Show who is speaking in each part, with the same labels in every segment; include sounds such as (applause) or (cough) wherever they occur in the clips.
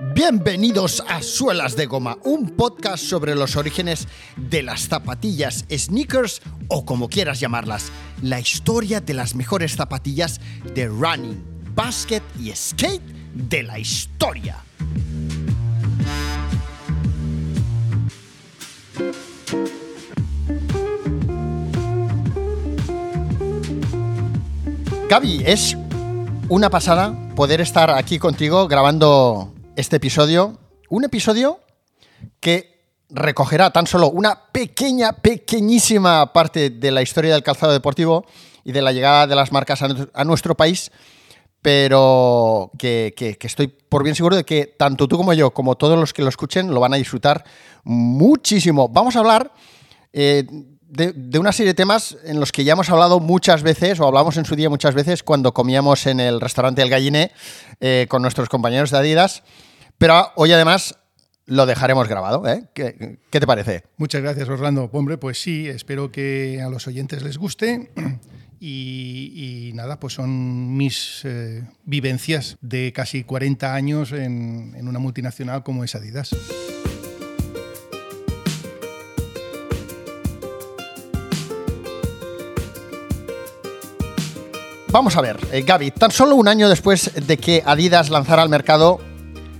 Speaker 1: Bienvenidos a Suelas de Goma, un podcast sobre los orígenes de las zapatillas, sneakers o como quieras llamarlas, la historia de las mejores zapatillas de running, basket y skate de la historia. Gaby, es una pasada poder estar aquí contigo grabando este episodio. Un episodio que recogerá tan solo una pequeña, pequeñísima parte de la historia del calzado deportivo y de la llegada de las marcas a, nuestro país, pero que, estoy por bien seguro de que tanto tú como yo, como todos los que lo escuchen, lo van a disfrutar muchísimo. Vamos a hablar eh, de, una serie de temas en los que ya hemos hablado muchas veces, o hablamos en su día muchas veces, cuando comíamos en el restaurante El Galliné eh, con nuestros compañeros de Adidas. Pero hoy además lo dejaremos grabado. ¿eh? ¿Qué, te parece?
Speaker 2: Muchas gracias, Orlando. Hombre, pues sí, espero que a los oyentes les guste. (clears throat) Y, nada, pues son mis eh, vivencias de casi 40 años en, en una multinacional como es Adidas.
Speaker 1: Vamos a ver, eh, Gaby, tan solo un año después de que Adidas lanzara al mercado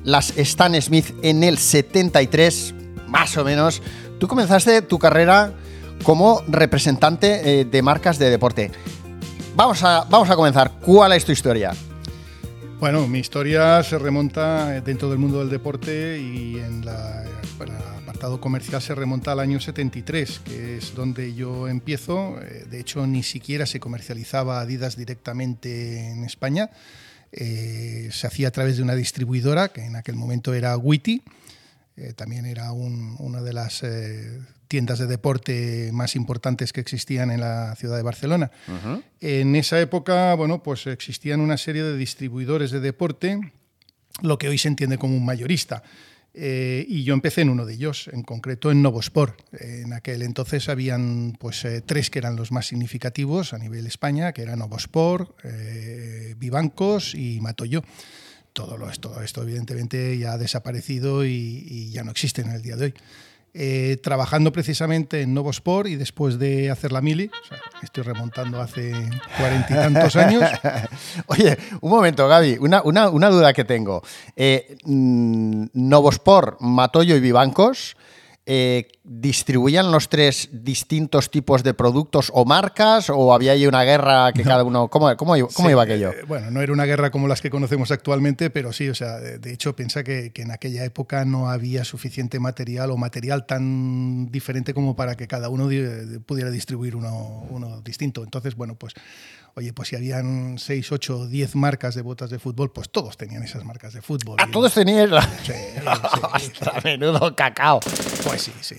Speaker 1: las Stan Smith en el 73, más o menos, tú comenzaste tu carrera como representante eh, de marcas de deporte. Vamos a, vamos a comenzar. ¿Cuál es tu historia?
Speaker 2: Bueno, mi historia se remonta dentro del mundo del deporte y en la, comercial se remonta al año 73, que es donde yo empiezo. Eh, de hecho, ni siquiera se comercializaba Adidas directamente en España. Eh, se hacía a través de una distribuidora, que en aquel momento era Witty. Eh, también era una de las tiendas de deporte más importantes que existían en la ciudad de Barcelona. En esa época, bueno, pues existían una serie de distribuidores de deporte, lo que hoy se entiende como un mayorista. Eh, y yo empecé en uno de ellos, en concreto en Novosport. En aquel entonces habían pues, eh, tres que eran los más significativos a nivel España, que eran Novosport, eh, Vivancos y Matoyo. Todo, lo, todo esto evidentemente ya ha desaparecido y, y ya no existe en el día de hoy. Eh, trabajando precisamente en Novosport y después de hacer la mili, estoy remontando hace cuarenta y tantos años. (laughs)
Speaker 1: Oye, un momento, Gaby, una, duda que tengo. Eh, mm, Novosport, Matoyo y Vivancos eh, distribuían los tres distintos tipos de productos o marcas o había ahí una guerra que cada uno... ¿Cómo, cómo, iba aquello?
Speaker 2: Eh, bueno, no era una guerra como las que conocemos actualmente, pero sí, o sea, de, hecho piensa que, en aquella época no había suficiente material o material tan diferente como para que cada uno pudiera distribuir uno, uno distinto. Entonces, bueno, pues Oye, pues si habían 6, 8, 10 marcas de botas de fútbol, pues todos tenían esas marcas de fútbol.
Speaker 1: ¿A todos tenían? (laughs) Sí, sí, menudo cacao.
Speaker 2: Pues sí, sí.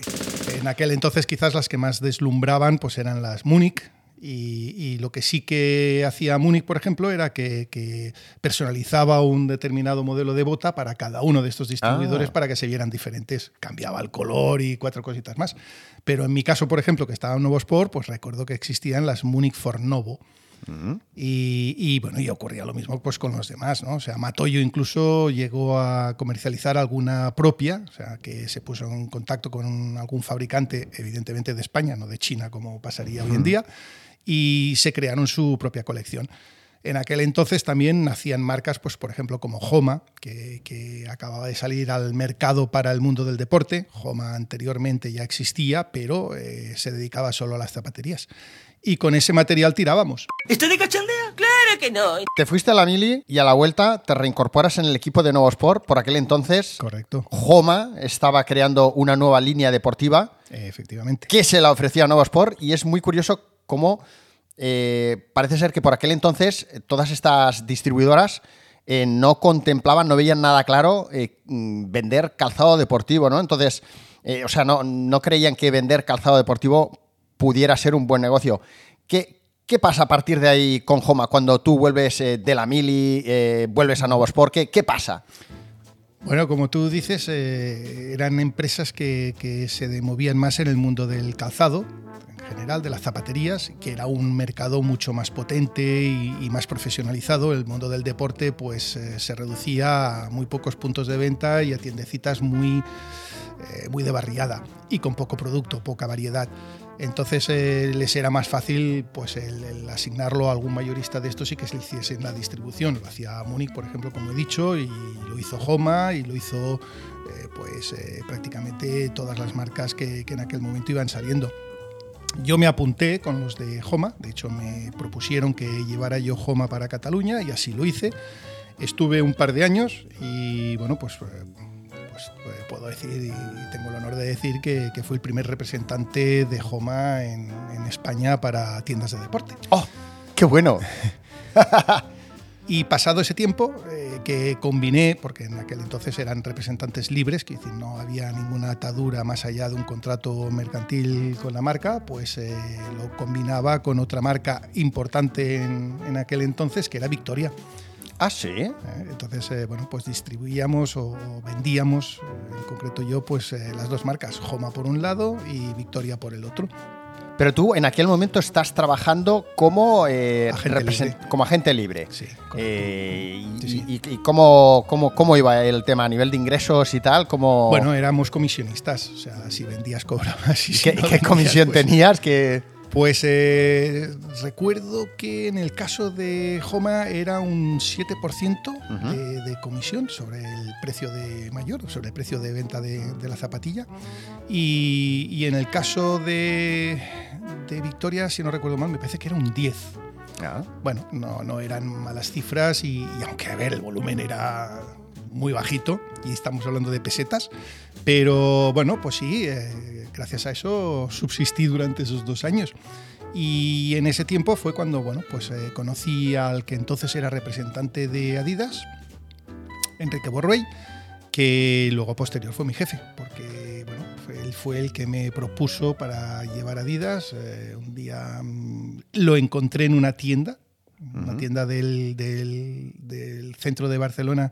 Speaker 2: En aquel entonces quizás las que más deslumbraban pues eran las Múnich, y, lo que sí que hacía Múnich, por ejemplo, era que, personalizaba un determinado modelo de bota para cada uno de estos distribuidores ah. para que se vieran diferentes. Cambiaba el color y cuatro cositas más. Pero en mi caso, por ejemplo, que estaba en Novo Sport, pues recuerdo que existían las Múnich Fornovo y, bueno, y ocurría lo mismo pues con los demás, ¿no? O sea, Matoyo incluso llegó a comercializar alguna propia, o sea, que se puso en contacto con algún fabricante, evidentemente de España, no de China, como pasaría hoy en día, y se crearon su propia colección. En aquel entonces también nacían marcas, pues, por ejemplo, como Homa, que, acababa de salir al mercado para el mundo del deporte. Homa anteriormente ya existía, pero eh, se dedicaba solo a las zapaterías y con ese material tirábamos.
Speaker 3: ¿Esto de cachondeo? Claro que no.
Speaker 1: Te fuiste a la mili y a la vuelta te reincorporas en el equipo de Nuevo Sport. Por aquel entonces,
Speaker 2: correcto.
Speaker 1: Homa estaba creando una nueva línea deportiva.
Speaker 2: efectivamente.
Speaker 1: Que se la ofrecía a Nuevo Sport y es muy curioso cómo eh, parece ser que por aquel entonces eh, todas estas distribuidoras eh, no contemplaban, no veían nada claro mm, vender calzado deportivo, ¿no? Entonces, o sea, no, no creían que vender calzado deportivo pudiera ser un buen negocio. ¿Qué, qué pasa a partir de ahí con Homa cuando tú vuelves eh, de la Mili, eh, vuelves a Novos? ¿Qué, ¿Qué pasa?
Speaker 2: Bueno, como tú dices, eh, eran empresas que, se movían más en el mundo del calzado, en general, de las zapaterías, que era un mercado mucho más potente y, más profesionalizado. El mundo del deporte pues se reducía a muy pocos puntos de venta y a tiendecitas muy, muy de barriada y con poco producto, poca variedad. Entonces eh, les era más fácil pues, el, asignarlo a algún mayorista de estos y que se le hiciese la distribución. Lo hacía Múnich, por ejemplo, como he dicho, y lo hizo Homa y lo hizo eh, pues, eh, prácticamente todas las marcas que, que en aquel momento iban saliendo. Yo me apunté con los de Homa, de hecho me propusieron que llevara yo Homa para Cataluña y así lo hice. Estuve un par de años y bueno, pues, pues, eh, puedo decir y tengo el honor de decir que, que fui el primer representante de Homa en, en España para tiendas de deporte.
Speaker 1: ¡Oh! ¡Qué bueno! (laughs)
Speaker 2: Y pasado ese tiempo, eh, que combiné, porque en aquel entonces eran representantes libres, que decir, no había ninguna atadura más allá de un contrato mercantil con la marca, pues eh, lo combinaba con otra marca importante en, en aquel entonces, que era Victoria.
Speaker 1: Ah, sí.
Speaker 2: ¿eh? Entonces, eh, bueno, pues distribuíamos o, vendíamos, eh, en concreto yo, pues eh, las dos marcas, Homa por un lado y Victoria por el otro.
Speaker 1: Pero tú en aquel momento estás trabajando como, eh,
Speaker 2: Agente libre.
Speaker 1: como agente libre.
Speaker 2: Sí.
Speaker 1: Eh, y,
Speaker 2: Sí, sí.
Speaker 1: y- y cómo, cómo, cómo iba el tema a nivel de ingresos y tal? ¿Cómo,
Speaker 2: Bueno, éramos comisionistas, o sea, si vendías cobrabas y si
Speaker 1: ¿Qué,
Speaker 2: no
Speaker 1: qué
Speaker 2: vendías,
Speaker 1: comisión
Speaker 2: pues-
Speaker 1: tenías? Que...
Speaker 2: Pues eh, recuerdo que en el caso de Homa era un 7% de, de comisión sobre el precio de mayor, sobre el precio de venta de, de la zapatilla. Y, y en el caso de, de Victoria, si no recuerdo mal, me parece que era un 10.
Speaker 1: Ah.
Speaker 2: Bueno, no, no eran malas cifras y, y aunque, a ver, el volumen era muy bajito y estamos hablando de pesetas, pero bueno, pues sí, eh, gracias a eso subsistí durante esos dos años. Y en ese tiempo fue cuando, bueno, pues eh, conocí al que entonces era representante de Adidas, Enrique Borrell, que luego posterior fue mi jefe, porque bueno, él fue el que me propuso para llevar Adidas. Eh, un día mm, lo encontré en una tienda, una tienda del, del- del centro de Barcelona,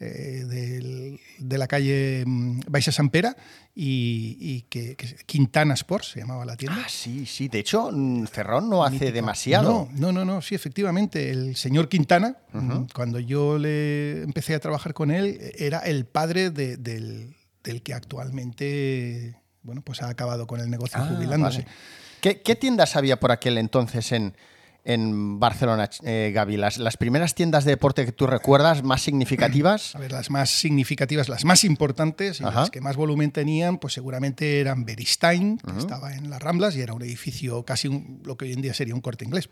Speaker 2: eh, del- de la calle mm, Baixa Sampera, y, y que, que Quintana Sports se llamaba la tienda.
Speaker 1: Ah, sí, sí. De hecho, mm, Ferrón no hace
Speaker 2: Mítico.
Speaker 1: demasiado.
Speaker 2: No, no, no, no, sí, efectivamente. El señor Quintana, cuando yo le empecé a trabajar con él, era el padre de- del, del que actualmente bueno, pues ha acabado con el negocio
Speaker 1: Ah,
Speaker 2: jubilándose.
Speaker 1: vale. ¿Qué, qué tiendas había por aquel entonces en, en Barcelona, eh, Gaby? Las, las primeras tiendas de deporte que tú recuerdas más significativas.
Speaker 2: A ver, las más significativas, las más importantes y
Speaker 1: Ajá.
Speaker 2: las que más volumen tenían, pues seguramente eran Beristain, que estaba en las Ramblas y era un edificio casi un- lo que hoy en día sería un corte inglés.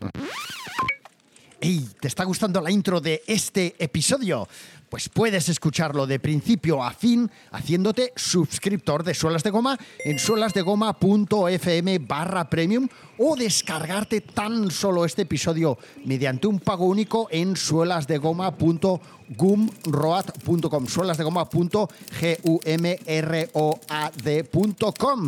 Speaker 4: ¡Ey! ¿Te está gustando la intro de este episodio? Pues puedes escucharlo de principio a fin haciéndote suscriptor de Suelas de Goma en suelasdegoma.fm barra premium o descargarte tan solo este episodio mediante un pago único en suelasdegoma.gumroad.com suelasdegoma.gumroad.com